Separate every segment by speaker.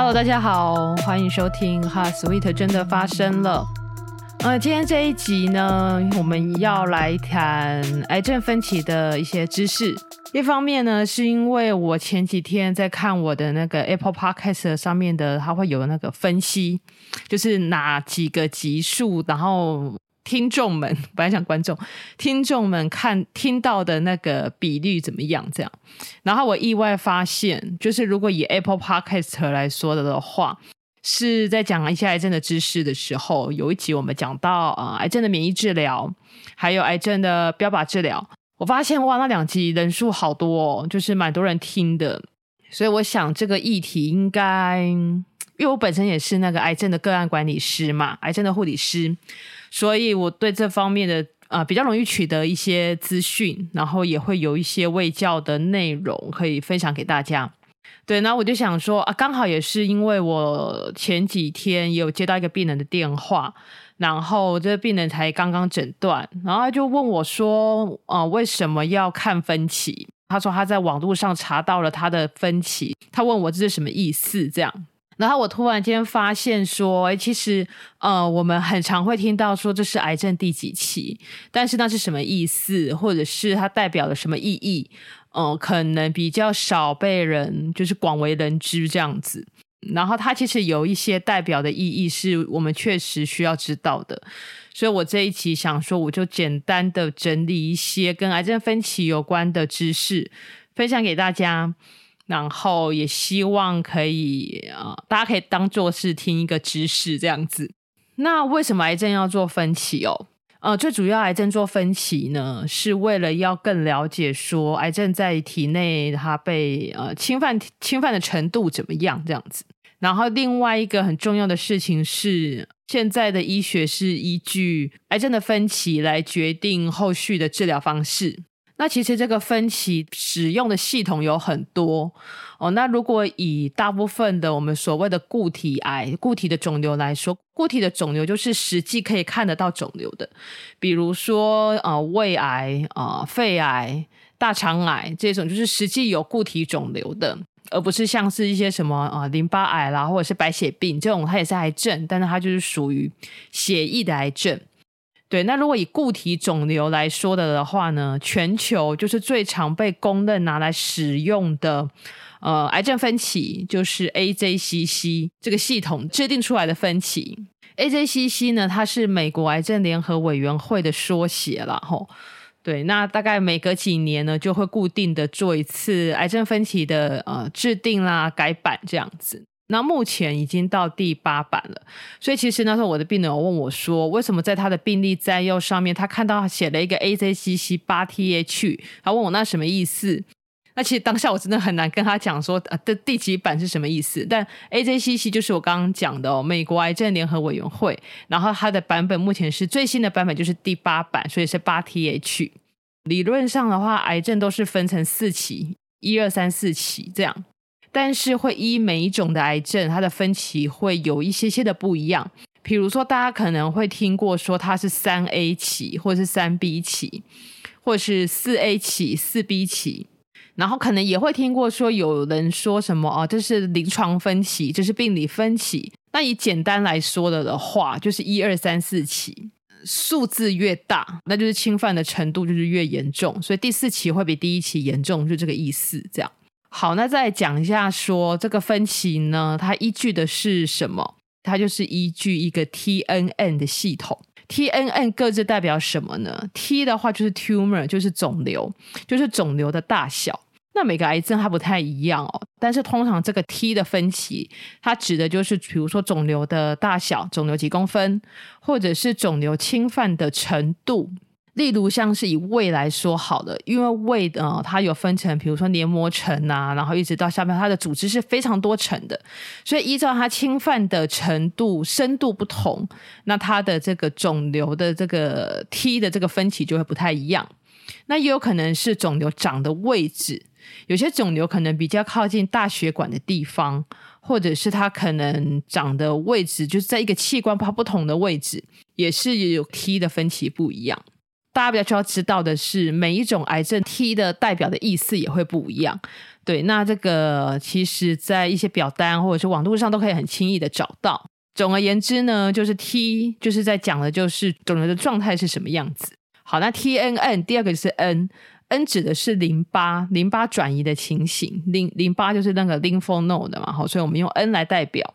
Speaker 1: Hello，大家好，欢迎收听《哈 Sweet 真的发生了》。呃，今天这一集呢，我们要来谈癌症分期的一些知识。一方面呢，是因为我前几天在看我的那个 Apple Podcast 上面的，它会有那个分析，就是哪几个集数，然后。听众们，本来讲观众，听众们看听到的那个比率怎么样？这样，然后我意外发现，就是如果以 Apple Podcast 来说的的话，是在讲一些癌症的知识的时候，有一集我们讲到啊、癌症的免疫治疗，还有癌症的标靶治疗，我发现哇，那两集人数好多哦，就是蛮多人听的，所以我想这个议题应该，因为我本身也是那个癌症的个案管理师嘛，癌症的护理师。所以我对这方面的啊、比较容易取得一些资讯，然后也会有一些卫教的内容可以分享给大家。对，那我就想说啊，刚好也是因为我前几天有接到一个病人的电话，然后这个病人才刚刚诊断，然后他就问我说，啊、呃，为什么要看分歧？他说他在网络上查到了他的分歧，他问我这是什么意思？这样。然后我突然间发现说，哎，其实，呃，我们很常会听到说这是癌症第几期，但是那是什么意思，或者是它代表了什么意义？嗯、呃，可能比较少被人就是广为人知这样子。然后它其实有一些代表的意义是我们确实需要知道的。所以我这一期想说，我就简单的整理一些跟癌症分期有关的知识，分享给大家。然后也希望可以啊、呃，大家可以当做是听一个知识这样子。那为什么癌症要做分期哦？呃，最主要癌症做分期呢，是为了要更了解说癌症在体内它被呃侵犯侵犯的程度怎么样这样子。然后另外一个很重要的事情是，现在的医学是依据癌症的分期来决定后续的治疗方式。那其实这个分期使用的系统有很多哦。那如果以大部分的我们所谓的固体癌、固体的肿瘤来说，固体的肿瘤就是实际可以看得到肿瘤的，比如说呃胃癌、呃肺癌、大肠癌这种，就是实际有固体肿瘤的，而不是像是一些什么啊、呃、淋巴癌啦，或者是白血病这种，它也是癌症，但是它就是属于血液的癌症。对，那如果以固体肿瘤来说的的话呢，全球就是最常被公认拿来使用的，呃，癌症分期就是 AJCC 这个系统制定出来的分期。AJCC 呢，它是美国癌症联合委员会的缩写了吼。对，那大概每隔几年呢，就会固定的做一次癌症分期的呃制定啦、改版这样子。那目前已经到第八版了，所以其实那时候我的病人有问我说，为什么在他的病历摘要上面，他看到写了一个 AJCC 八 TH，他问我那什么意思？那其实当下我真的很难跟他讲说，呃，的第几版是什么意思？但 AJCC 就是我刚刚讲的哦，美国癌症联合委员会，然后它的版本目前是最新的版本，就是第八版，所以是八 TH。理论上的话，癌症都是分成四期，一二三四期这样。但是会依每一种的癌症，它的分期会有一些些的不一样。比如说，大家可能会听过说它是三 A 期，或者是三 B 期，或是四 A 期、四 B 期。然后可能也会听过说有人说什么哦，这是临床分期，这是病理分期。那以简单来说的的话，就是一二三四期，数字越大，那就是侵犯的程度就是越严重。所以第四期会比第一期严重，就这个意思，这样。好，那再讲一下说，这个分期呢，它依据的是什么？它就是依据一个 TNN 的系统。TNN 各自代表什么呢？T 的话就是 tumor，就是肿瘤，就是肿瘤的大小。那每个癌症它不太一样哦，但是通常这个 T 的分期，它指的就是比如说肿瘤的大小，肿瘤几公分，或者是肿瘤侵犯的程度。例如像是以胃来说好了，因为胃呃它有分成，比如说黏膜层啊，然后一直到下面，它的组织是非常多层的，所以依照它侵犯的程度、深度不同，那它的这个肿瘤的这个 T 的这个分期就会不太一样。那也有可能是肿瘤长的位置，有些肿瘤可能比较靠近大血管的地方，或者是它可能长的位置就是在一个器官它不同的位置，也是有 T 的分期不一样。大家比较需要知道的是，每一种癌症 T 的代表的意思也会不一样。对，那这个其实在一些表单或者是网络上都可以很轻易的找到。总而言之呢，就是 T 就是在讲的就是肿瘤的状态是什么样子。好，那 TNN 第二个就是 N，N 指的是淋巴淋巴转移的情形，淋淋巴就是那个 lymph node 嘛，好，所以我们用 N 来代表。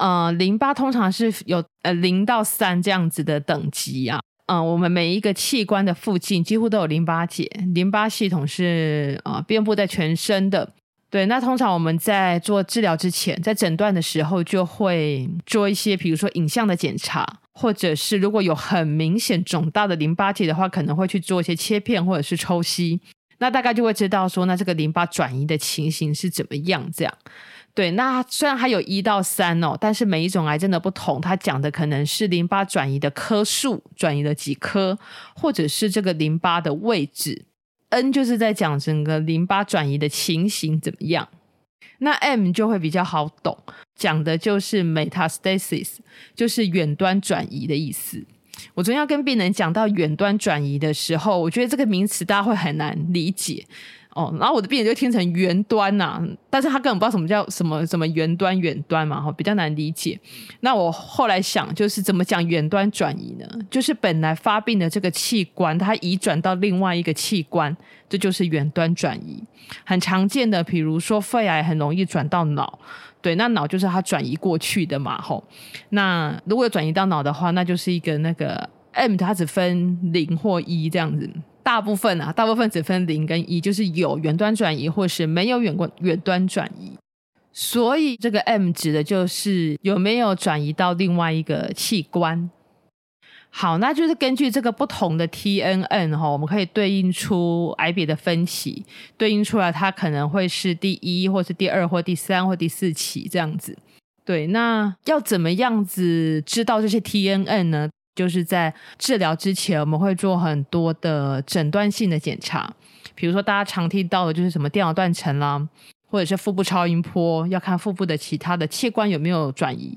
Speaker 1: 呃，淋巴通常是有呃零到三这样子的等级啊。嗯、我们每一个器官的附近几乎都有淋巴结，淋巴系统是啊、呃、遍布在全身的。对，那通常我们在做治疗之前，在诊断的时候就会做一些，比如说影像的检查，或者是如果有很明显肿大的淋巴结的话，可能会去做一些切片或者是抽吸。那大概就会知道说，那这个淋巴转移的情形是怎么样这样。对，那虽然还有一到三哦，但是每一种癌症的不同，它讲的可能是淋巴转移的颗数，转移了几颗，或者是这个淋巴的位置。N 就是在讲整个淋巴转移的情形怎么样。那 M 就会比较好懂，讲的就是 metastasis，就是远端转移的意思。我昨天要跟病人讲到远端转移的时候，我觉得这个名词大家会很难理解。哦，然后我的病人就听成远端呐、但是他根本不知道什么叫什么什么远端远端嘛，哈，比较难理解。那我后来想，就是怎么讲远端转移呢？就是本来发病的这个器官，它移转到另外一个器官，这就是远端转移。很常见的，比如说肺癌很容易转到脑，对，那脑就是它转移过去的嘛，吼。那如果有转移到脑的话，那就是一个那个 M，它只分零或一这样子。大部分啊，大部分只分零跟一，就是有远端转移，或是没有远过远端转移。所以这个 M 指的就是有没有转移到另外一个器官。好，那就是根据这个不同的 TNN 哈，我们可以对应出癌别的分期，对应出来它可能会是第一，或是第二，或第三，或第四期这样子。对，那要怎么样子知道这些 TNN 呢？就是在治疗之前，我们会做很多的诊断性的检查，比如说大家常听到的就是什么电脑断层啦，或者是腹部超音波，要看腹部的其他的器官有没有转移，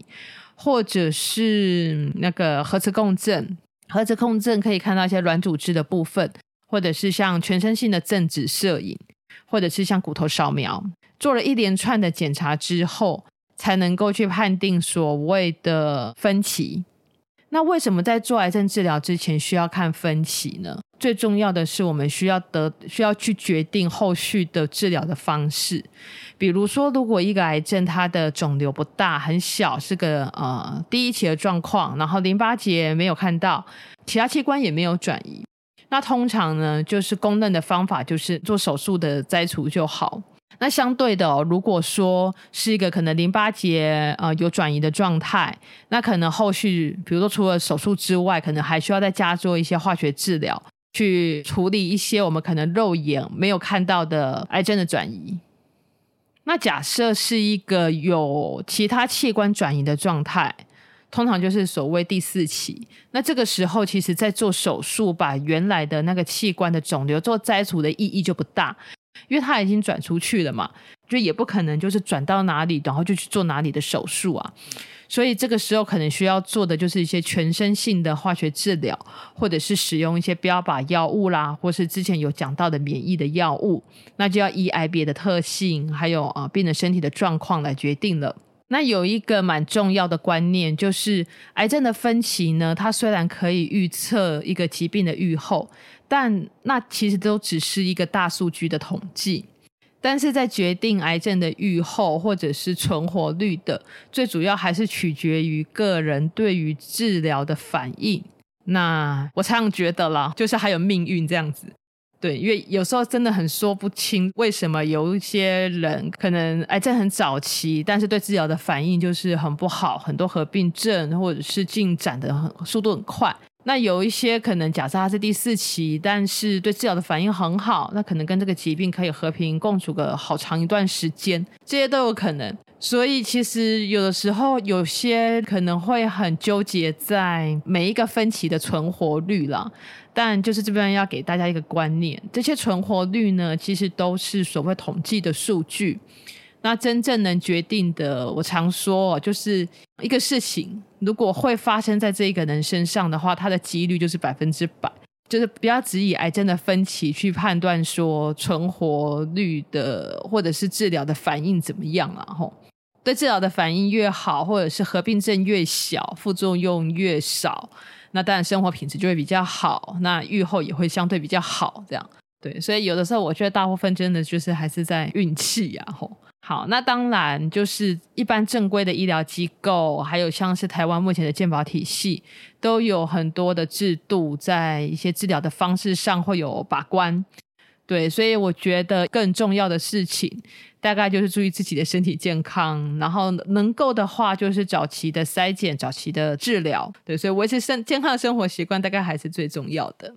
Speaker 1: 或者是那个核磁共振，核磁共振可以看到一些软组织的部分，或者是像全身性的正子摄影，或者是像骨头扫描，做了一连串的检查之后，才能够去判定所谓的分歧。那为什么在做癌症治疗之前需要看分期呢？最重要的是，我们需要得需要去决定后续的治疗的方式。比如说，如果一个癌症它的肿瘤不大，很小，是个呃第一期的状况，然后淋巴结没有看到，其他器官也没有转移，那通常呢，就是公认的方法就是做手术的摘除就好。那相对的哦，如果说是一个可能淋巴结呃有转移的状态，那可能后续比如说除了手术之外，可能还需要再加做一些化学治疗，去处理一些我们可能肉眼没有看到的癌症的转移。那假设是一个有其他器官转移的状态，通常就是所谓第四期。那这个时候，其实在做手术把原来的那个器官的肿瘤做摘除的意义就不大。因为他已经转出去了嘛，就也不可能就是转到哪里，然后就去做哪里的手术啊。所以这个时候可能需要做的就是一些全身性的化学治疗，或者是使用一些标靶药物啦，或是之前有讲到的免疫的药物，那就要依癌别的特性，还有啊病人身体的状况来决定了。那有一个蛮重要的观念，就是癌症的分期呢，它虽然可以预测一个疾病的预后。但那其实都只是一个大数据的统计，但是在决定癌症的预后或者是存活率的，最主要还是取决于个人对于治疗的反应。那我常常觉得啦，就是还有命运这样子，对，因为有时候真的很说不清，为什么有一些人可能癌症很早期，但是对治疗的反应就是很不好，很多合并症或者是进展的很速度很快。那有一些可能，假设它是第四期，但是对治疗的反应很好，那可能跟这个疾病可以和平共处个好长一段时间，这些都有可能。所以其实有的时候，有些可能会很纠结在每一个分期的存活率啦。但就是这边要给大家一个观念，这些存活率呢，其实都是所谓统计的数据。那真正能决定的，我常说，就是一个事情如果会发生在这一个人身上的话，它的几率就是百分之百。就是不要只以癌症的分期去判断说存活率的或者是治疗的反应怎么样了吼。对治疗的反应越好，或者是合并症越小，副作用越少，那当然生活品质就会比较好，那预后也会相对比较好，这样。对，所以有的时候我觉得大部分真的就是还是在运气呀，吼。好，那当然就是一般正规的医疗机构，还有像是台湾目前的健保体系，都有很多的制度，在一些治疗的方式上会有把关。对，所以我觉得更重要的事情，大概就是注意自己的身体健康，然后能够的话，就是早期的筛检、早期的治疗。对，所以维持生健康的生活习惯，大概还是最重要的。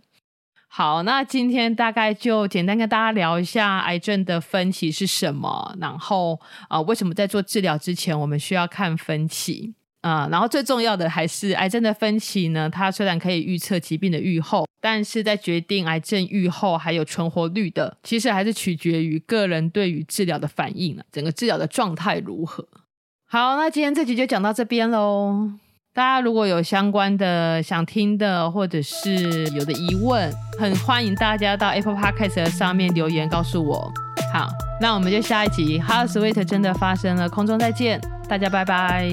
Speaker 1: 好，那今天大概就简单跟大家聊一下癌症的分期是什么，然后啊、呃，为什么在做治疗之前我们需要看分期啊、然后最重要的还是癌症的分期呢，它虽然可以预测疾病的预后，但是在决定癌症预后还有存活率的，其实还是取决于个人对于治疗的反应，整个治疗的状态如何。好，那今天这集就讲到这边喽。大家如果有相关的想听的，或者是有的疑问，很欢迎大家到 Apple Podcast 上面留言告诉我。好，那我们就下一集《Heart Sweet 真的发生了》空中再见，大家拜拜。